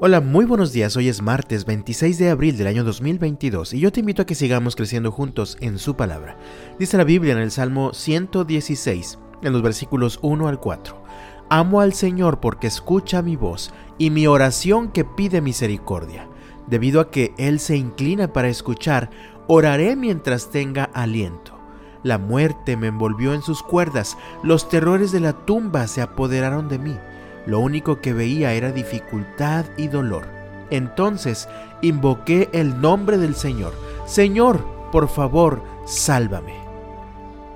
Hola, muy buenos días. Hoy es martes 26 de abril del año 2022 y yo te invito a que sigamos creciendo juntos en su palabra. Dice la Biblia en el Salmo 116, en los versículos 1 al 4. Amo al Señor porque escucha mi voz y mi oración que pide misericordia. Debido a que Él se inclina para escuchar, oraré mientras tenga aliento. La muerte me envolvió en sus cuerdas, los terrores de la tumba se apoderaron de mí. Lo único que veía era dificultad y dolor. Entonces invoqué el nombre del Señor. Señor, por favor, sálvame.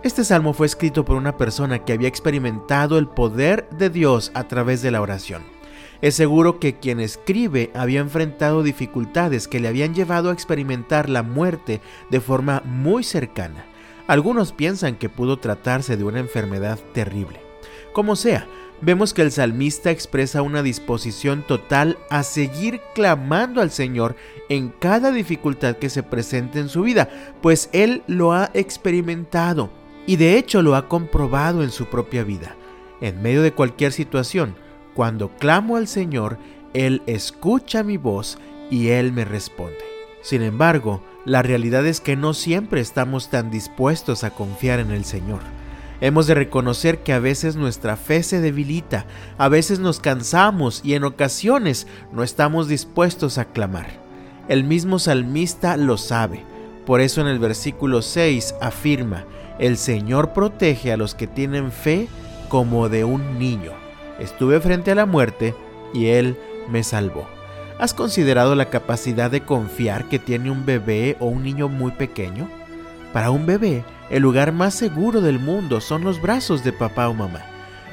Este salmo fue escrito por una persona que había experimentado el poder de Dios a través de la oración. Es seguro que quien escribe había enfrentado dificultades que le habían llevado a experimentar la muerte de forma muy cercana. Algunos piensan que pudo tratarse de una enfermedad terrible. Como sea, vemos que el salmista expresa una disposición total a seguir clamando al Señor en cada dificultad que se presente en su vida, pues Él lo ha experimentado y de hecho lo ha comprobado en su propia vida. En medio de cualquier situación, cuando clamo al Señor, Él escucha mi voz y Él me responde. Sin embargo, la realidad es que no siempre estamos tan dispuestos a confiar en el Señor. Hemos de reconocer que a veces nuestra fe se debilita, a veces nos cansamos y en ocasiones no estamos dispuestos a clamar. El mismo salmista lo sabe. Por eso en el versículo 6 afirma, el Señor protege a los que tienen fe como de un niño. Estuve frente a la muerte y Él me salvó. ¿Has considerado la capacidad de confiar que tiene un bebé o un niño muy pequeño? Para un bebé, el lugar más seguro del mundo son los brazos de papá o mamá.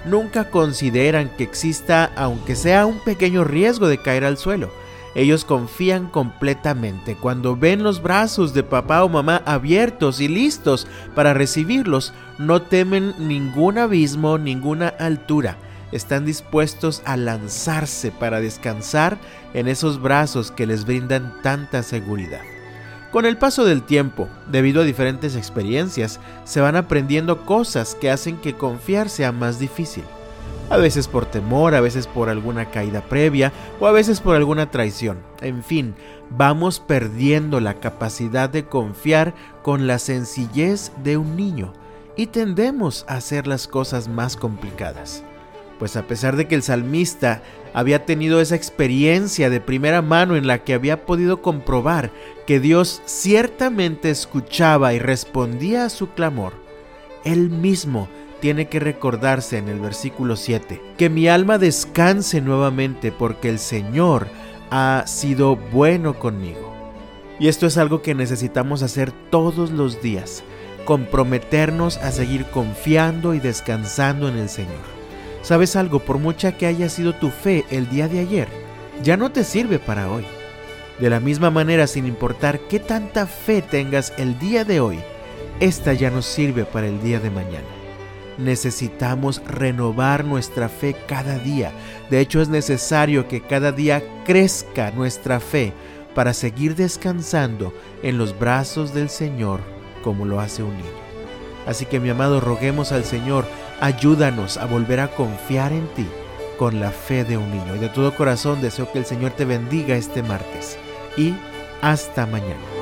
Nunca consideran que exista, aunque sea un pequeño riesgo de caer al suelo. Ellos confían completamente. Cuando ven los brazos de papá o mamá abiertos y listos para recibirlos, no temen ningún abismo, ninguna altura. Están dispuestos a lanzarse para descansar en esos brazos que les brindan tanta seguridad. Con el paso del tiempo, debido a diferentes experiencias, se van aprendiendo cosas que hacen que confiar sea más difícil. A veces por temor, a veces por alguna caída previa o a veces por alguna traición. En fin, vamos perdiendo la capacidad de confiar con la sencillez de un niño y tendemos a hacer las cosas más complicadas. Pues a pesar de que el salmista había tenido esa experiencia de primera mano en la que había podido comprobar que Dios ciertamente escuchaba y respondía a su clamor, él mismo tiene que recordarse en el versículo 7, que mi alma descanse nuevamente porque el Señor ha sido bueno conmigo. Y esto es algo que necesitamos hacer todos los días, comprometernos a seguir confiando y descansando en el Señor. ¿Sabes algo? Por mucha que haya sido tu fe el día de ayer, ya no te sirve para hoy. De la misma manera, sin importar qué tanta fe tengas el día de hoy, esta ya no sirve para el día de mañana. Necesitamos renovar nuestra fe cada día. De hecho, es necesario que cada día crezca nuestra fe para seguir descansando en los brazos del Señor como lo hace un niño. Así que mi amado, roguemos al Señor Ayúdanos a volver a confiar en ti con la fe de un niño. Y de todo corazón deseo que el Señor te bendiga este martes. Y hasta mañana.